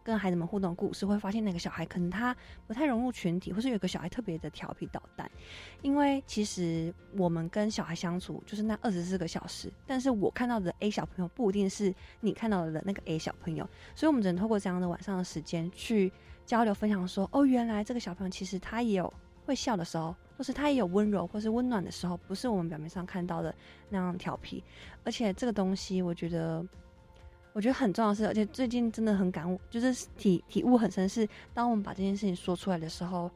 跟孩子们互动故事，会发现那个小孩可能他不太融入群体，或是有个小孩特别的调皮捣蛋。因为其实我们跟小孩相处就是那二十四个小时，但是我看到的 A 小朋友不一定是你看到的那个 A 小朋友，所以我们只能透过这样的晚上的时间去交流分享，说哦，原来这个小朋友其实他也有会笑的时候，或是他也有温柔或是温暖的时候，不是我们表面上看到的那样调皮。而且这个东西，我觉得。我觉得很重要的是，而且最近真的很感悟，就是体体悟很深。是当我们把这件事情说出来的时候，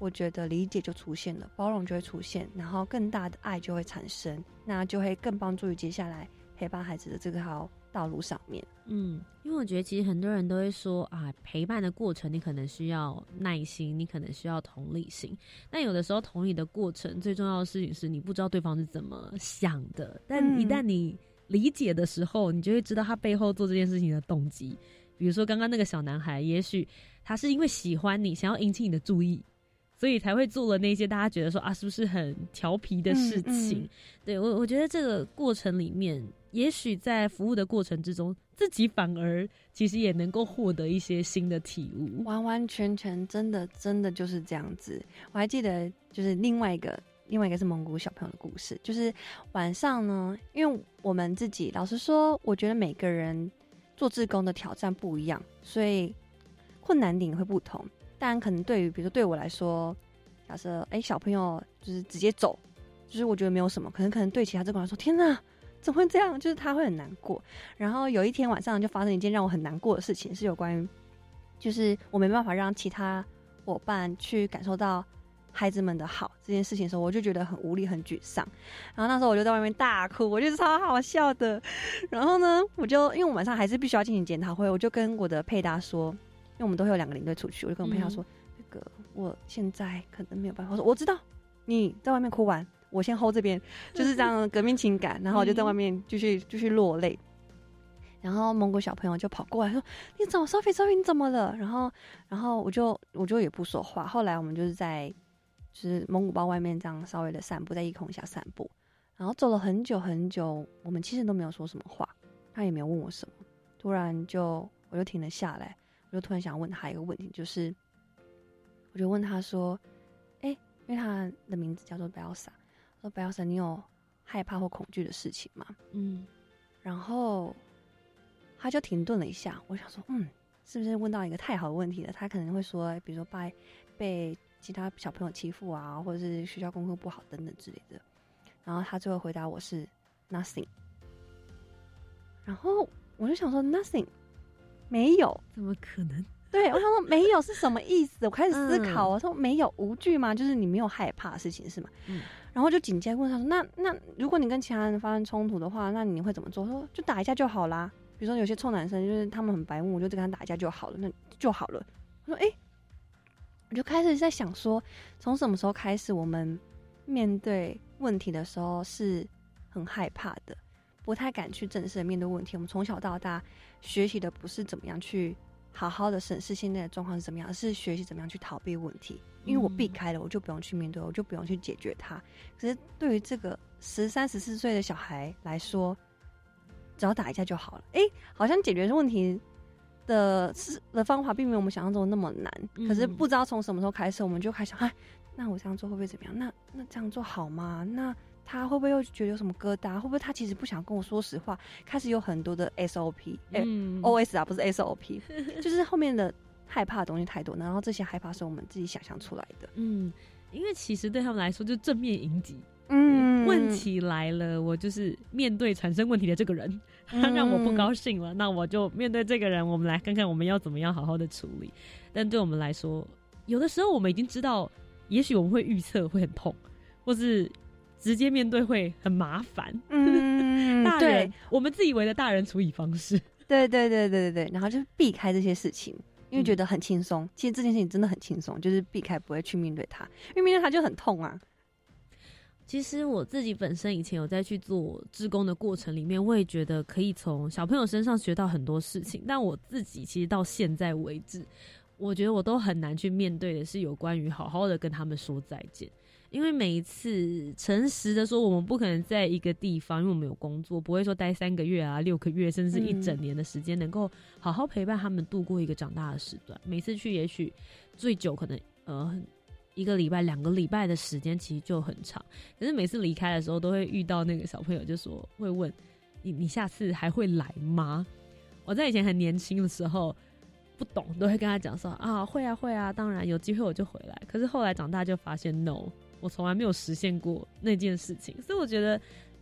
我觉得理解就出现了，包容就会出现，然后更大的爱就会产生，那就会更帮助于接下来陪伴孩子的这条道路上面。嗯，因为我觉得其实很多人都会说啊，陪伴的过程你可能需要耐心，你可能需要同理心。但有的时候同理的过程，最重要的事情是你不知道对方是怎么想的，但一旦你。理解的时候，你就会知道他背后做这件事情的动机。比如说，刚刚那个小男孩，也许他是因为喜欢你，想要引起你的注意，所以才会做了那些大家觉得说啊，是不是很调皮的事情？对我，我觉得这个过程里面，也许在服务的过程之中，自己反而其实也能够获得一些新的体悟。完完全全，真的，真的就是这样子。我还记得，就是另外一个。另外一个是蒙古小朋友的故事，就是晚上呢，因为我们自己老实说，我觉得每个人做志工的挑战不一样，所以困难点会不同。但，可能对于比如说对我来说，假设哎小朋友就是直接走，就是我觉得没有什么，可能可能对其他志工来说，天哪，怎么会这样？就是他会很难过。然后有一天晚上就发生一件让我很难过的事情，是有关于就是我没办法让其他伙伴去感受到。孩子们的好这件事情的时候，我就觉得很无力、很沮丧。然后那时候我就在外面大哭，我觉得超好笑的。然后呢，我就因为我晚上还是必须要进行检讨会，我就跟我的配搭说，因为我们都会有两个领队出去，我就跟我配搭说，那个我现在可能没有办法。我说我知道你在外面哭完，我先 hold 这边，就是这样革命情感。然后我就在外面继续继续落泪。然后蒙古小朋友就跑过来说：“你怎么，Sophie，Sophie，你怎么了？”然后，然后我就我就也不说话。后来我们就是在。就是蒙古包外面这样稍微的散步，在夜空下散步，然后走了很久很久，我们其实都没有说什么话，他也没有问我什么。突然就我就停了下来，我就突然想问他一个问题，就是我就问他说：“哎，因为他的名字叫做 Belsa，说 Belsa，你有害怕或恐惧的事情吗？”嗯，然后他就停顿了一下，我想说，嗯，是不是问到一个太好的问题了？他可能会说，比如说被被。其他小朋友欺负啊，或者是学校功课不好等等之类的，然后他最后回答我是 nothing，然后我就想说 nothing 没有，怎么可能？对我想说没有 是什么意思？我开始思考，我说没有无惧吗？就是你没有害怕的事情是吗？嗯，然后就紧接着问他说，那那如果你跟其他人发生冲突的话，那你会怎么做？说就打一架就好啦。比如说有些臭男生就是他们很白目，我就跟他打一架就好了，那就好了。我说哎。我就开始在想说，从什么时候开始，我们面对问题的时候是很害怕的，不太敢去正式的面对问题。我们从小到大学习的不是怎么样去好好的审视现在的状况是怎么样，而是学习怎么样去逃避问题。因为我避开了，我就不用去面对，我就不用去解决它。可是对于这个十三、十四岁的小孩来说，只要打一架就好了。哎，好像解决问题。的是的方法并没有我们想象中那么难，可是不知道从什么时候开始，我们就开始想哎，那我这样做会不会怎么样？那那这样做好吗？那他会不会又觉得有什么疙瘩？会不会他其实不想跟我说实话？开始有很多的 SOP，哎，OS 啊，不是 SOP，就是后面的害怕的东西太多，然后这些害怕是我们自己想象出来的。嗯，因为其实对他们来说，就正面迎击。嗯，问题来了，我就是面对产生问题的这个人，他让我不高兴了，那我就面对这个人，我们来看看我们要怎么样好好的处理。但对我们来说，有的时候我们已经知道，也许我们会预测会很痛，或是直接面对会很麻烦。嗯，大人，我们自以为的大人处理方式，对对对对对对，然后就避开这些事情，因为觉得很轻松。其实这件事情真的很轻松，就是避开不会去面对它，因为面对它就很痛啊。其实我自己本身以前有在去做志工的过程里面，我也觉得可以从小朋友身上学到很多事情。但我自己其实到现在为止，我觉得我都很难去面对的是有关于好好的跟他们说再见。因为每一次诚实的说，我们不可能在一个地方，因为我们有工作，不会说待三个月啊、六个月，甚至一整年的时间，能够好好陪伴他们度过一个长大的时段。每次去，也许最久可能呃一个礼拜、两个礼拜的时间，其实就很长。可是每次离开的时候，都会遇到那个小朋友，就说会问你：“你下次还会来吗？”我在以前很年轻的时候不懂，都会跟他讲说：“啊，会啊，会啊，当然有机会我就回来。”可是后来长大就发现，no。我从来没有实现过那件事情，所以我觉得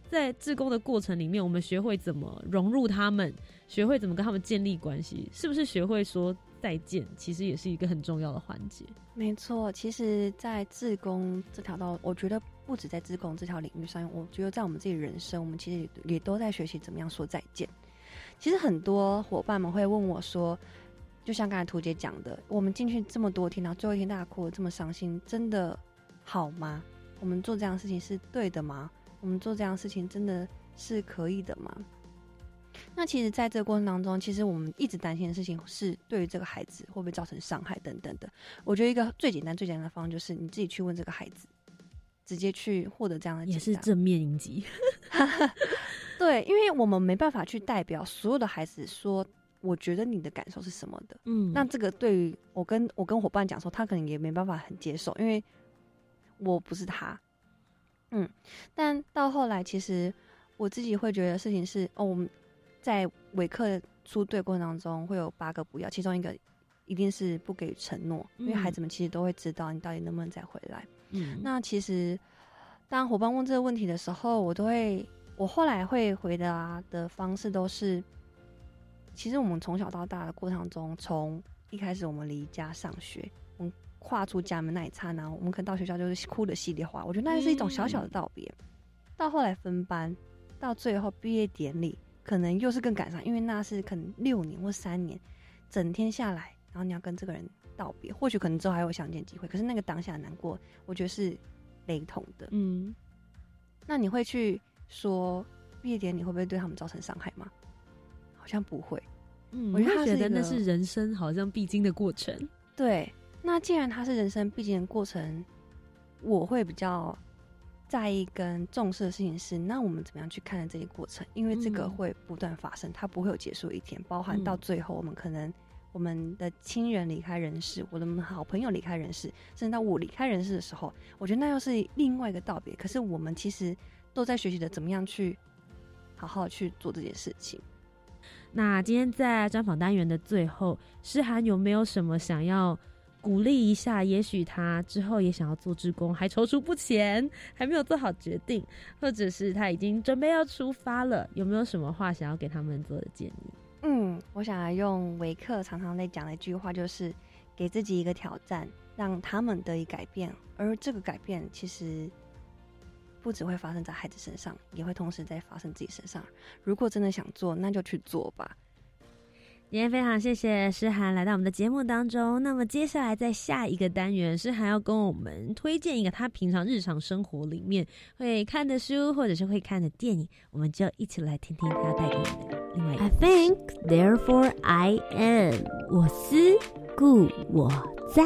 在志工的过程里面，我们学会怎么融入他们，学会怎么跟他们建立关系，是不是学会说再见，其实也是一个很重要的环节。没错，其实，在自宫这条道，我觉得不止在自宫这条领域上，我觉得在我们自己人生，我们其实也都在学习怎么样说再见。其实很多伙伴们会问我说，就像刚才图姐讲的，我们进去这么多天，然后最后一天大家哭的这么伤心，真的。好吗？我们做这样的事情是对的吗？我们做这样的事情真的是可以的吗？那其实，在这个过程当中，其实我们一直担心的事情是，对于这个孩子会不会造成伤害等等的。我觉得一个最简单、最简单的方法就是你自己去问这个孩子，直接去获得这样的也是正面迎击。对，因为我们没办法去代表所有的孩子说，我觉得你的感受是什么的。嗯，那这个对于我跟我跟伙伴讲说，他可能也没办法很接受，因为。我不是他，嗯，但到后来，其实我自己会觉得事情是哦，我们在维克出队过程当中会有八个不要，其中一个一定是不给承诺，因为孩子们其实都会知道你到底能不能再回来。嗯，那其实当伙伴问这个问题的时候，我都会，我后来会回答的方式都是，其实我们从小到大的过程中，从一开始我们离家上学，我们。跨出家门那一刹那，我们可能到学校就是哭的稀里哗，我觉得那是一种小小的道别。到后来分班，到最后毕业典礼，可能又是更感伤，因为那是可能六年或三年，整天下来，然后你要跟这个人道别，或许可能之后还有相见机会，可是那个当下难过，我觉得是雷同的。嗯，那你会去说毕业典礼会不会对他们造成伤害吗？好像不会。嗯，我觉得那是人生好像必经的过程。对。那既然它是人生必经的过程，我会比较在意跟重视的事情是，那我们怎么样去看待这些过程？因为这个会不断发生，它不会有结束一天。包含到最后，我们可能我们的亲人离开人世，我的好朋友离开人世，甚至到我离开人世的时候，我觉得那又是另外一个道别。可是我们其实都在学习的怎么样去好好去做这件事情。那今天在专访单元的最后，诗涵有没有什么想要？鼓励一下，也许他之后也想要做志工，还踌躇不前，还没有做好决定，或者是他已经准备要出发了，有没有什么话想要给他们做的建议？嗯，我想要用维克常常在讲的一句话，就是给自己一个挑战，让他们得以改变，而这个改变其实不只会发生在孩子身上，也会同时在发生自己身上。如果真的想做，那就去做吧。今天非常谢谢诗涵来到我们的节目当中。那么接下来在下一个单元，诗涵要跟我们推荐一个他平常日常生活里面会看的书，或者是会看的电影，我们就一起来听听他带给我们的另外一个。I think, therefore I am。我思故我在。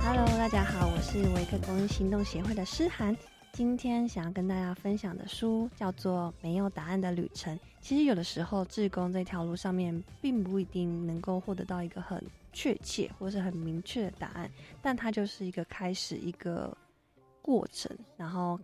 Hello，大家好，我是维克公益行动协会的诗涵。今天想要跟大家分享的书叫做《没有答案的旅程》。其实有的时候，志工这条路上面并不一定能够获得到一个很确切或是很明确的答案，但它就是一个开始，一个过程，然后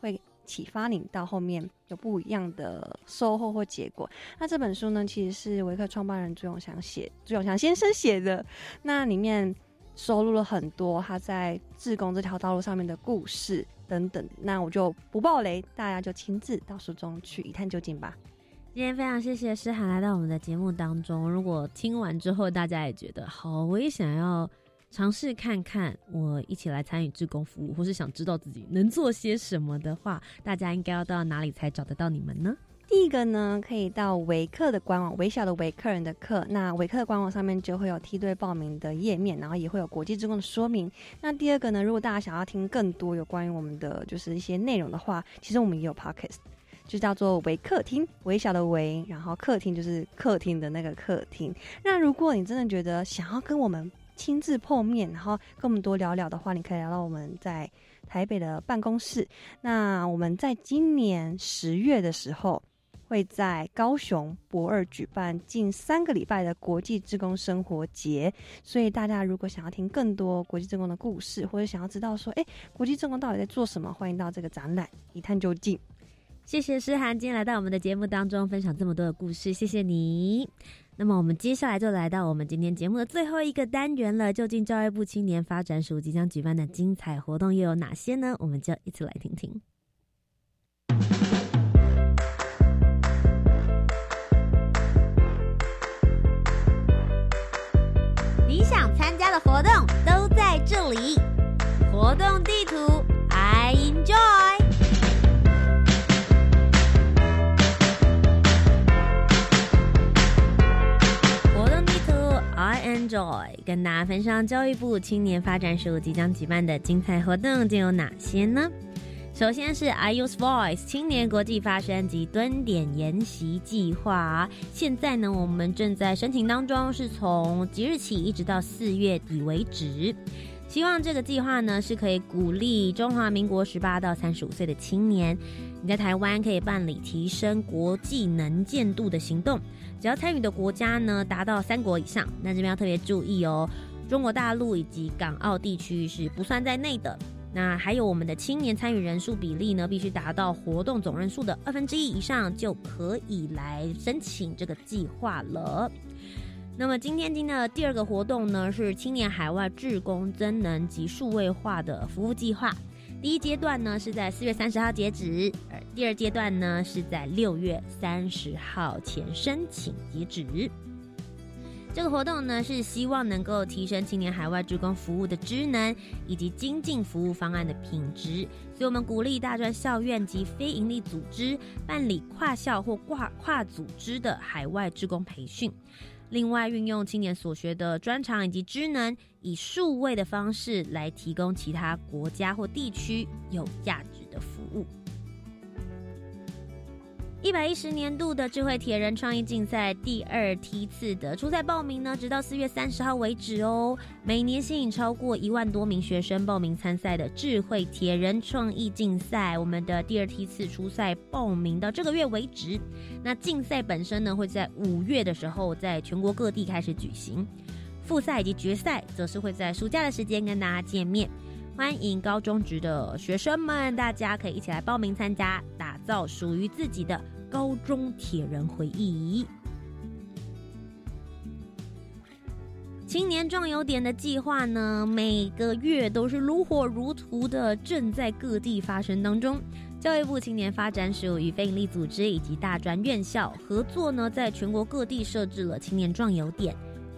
会启发你到后面有不一样的收获或结果。那这本书呢，其实是维克创办人朱永祥写，朱永祥先生写的。那里面收录了很多他在志工这条道路上面的故事。等等，那我就不爆雷，大家就亲自到书中去一探究竟吧。今天非常谢谢诗涵来到我们的节目当中。如果听完之后大家也觉得好，我也想要尝试看看，我一起来参与志工服务，或是想知道自己能做些什么的话，大家应该要到哪里才找得到你们呢？第一个呢，可以到维客的官网，微小的维客人的客，那维客的官网上面就会有梯队报名的页面，然后也会有国际职工的说明。那第二个呢，如果大家想要听更多有关于我们的就是一些内容的话，其实我们也有 podcast，就叫做维客厅，微小的维，然后客厅就是客厅的那个客厅。那如果你真的觉得想要跟我们亲自碰面，然后跟我们多聊聊的话，你可以来到我们在台北的办公室。那我们在今年十月的时候。会在高雄博二举办近三个礼拜的国际职工生活节，所以大家如果想要听更多国际职工的故事，或者想要知道说，哎，国际职工到底在做什么，欢迎到这个展览一探究竟。谢谢诗涵今天来到我们的节目当中分享这么多的故事，谢谢你。那么我们接下来就来到我们今天节目的最后一个单元了，究竟教育部青年发展署即将举办的精彩活动又有哪些呢？我们就一起来听听。他的活动都在这里，活动地图 I enjoy。活动地图 I enjoy，跟大家分享教育部青年发展署即将举办的精彩活动就有哪些呢？首先是 I Use Voice 青年国际发声及蹲点研习计划，现在呢我们正在申请当中，是从即日起一直到四月底为止。希望这个计划呢是可以鼓励中华民国十八到三十五岁的青年，你在台湾可以办理提升国际能见度的行动，只要参与的国家呢达到三国以上，那这边要特别注意哦，中国大陆以及港澳地区是不算在内的。那还有我们的青年参与人数比例呢，必须达到活动总人数的二分之一以上，就可以来申请这个计划了。那么今天今天的第二个活动呢，是青年海外志工增能及数位化的服务计划。第一阶段呢是在四月三十号截止，而第二阶段呢是在六月三十号前申请截止。这个活动呢，是希望能够提升青年海外职工服务的职能，以及精进服务方案的品质。所以，我们鼓励大专校院及非营利组织办理跨校或跨跨组织的海外职工培训。另外，运用青年所学的专长以及职能，以数位的方式来提供其他国家或地区有价值的服务。一百一十年度的智慧铁人创意竞赛第二梯次的初赛报名呢，直到四月三十号为止哦。每年吸引超过一万多名学生报名参赛的智慧铁人创意竞赛，我们的第二梯次初赛报名到这个月为止。那竞赛本身呢，会在五月的时候在全国各地开始举行，复赛以及决赛则是会在暑假的时间跟大家见面。欢迎高中职的学生们，大家可以一起来报名参加，打造属于自己的。高中铁人回忆，青年壮游点的计划呢，每个月都是如火如荼的，正在各地发生当中。教育部青年发展署与非营利组织以及大专院校合作呢，在全国各地设置了青年壮游点。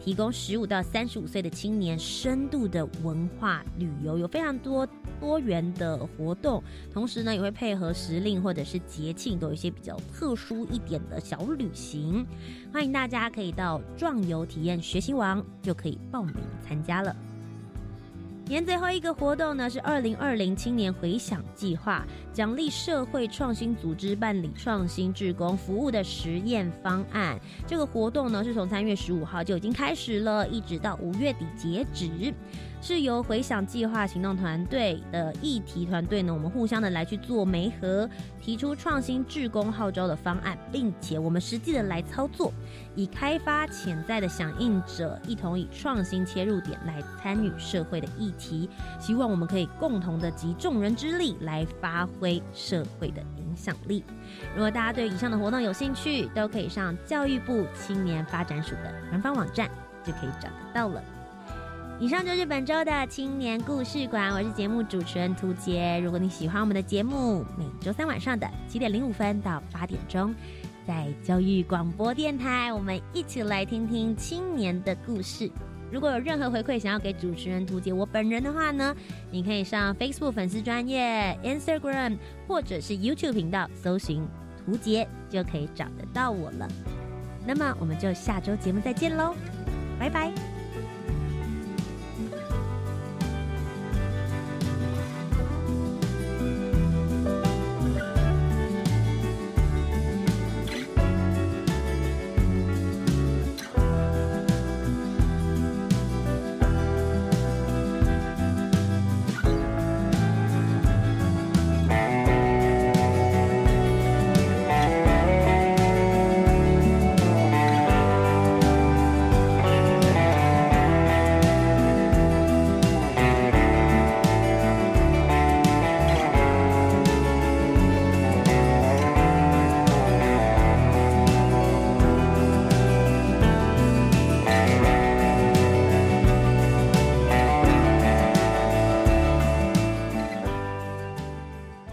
提供十五到三十五岁的青年深度的文化旅游，有非常多多元的活动，同时呢也会配合时令或者是节庆，都有一些比较特殊一点的小旅行。欢迎大家可以到壮游体验学习网就可以报名参加了。年最后一个活动呢是二零二零青年回响计划，奖励社会创新组织办理创新志工服务的实验方案。这个活动呢是从三月十五号就已经开始了，一直到五月底截止。是由回想计划行动团队的议题团队呢，我们互相的来去做媒合，提出创新志工号召的方案，并且我们实际的来操作，以开发潜在的响应者，一同以创新切入点来参与社会的议题，希望我们可以共同的集众人之力来发挥社会的影响力。如果大家对以上的活动有兴趣，都可以上教育部青年发展署的官方网站就可以找得到了。以上就是本周的青年故事馆，我是节目主持人涂杰。如果你喜欢我们的节目，每周三晚上的七点零五分到八点钟，在教育广播电台，我们一起来听听青年的故事。如果有任何回馈想要给主持人涂杰我本人的话呢，你可以上 Facebook 粉丝专业、Instagram 或者是 YouTube 频道搜寻图杰就可以找得到我了。那么我们就下周节目再见喽，拜拜。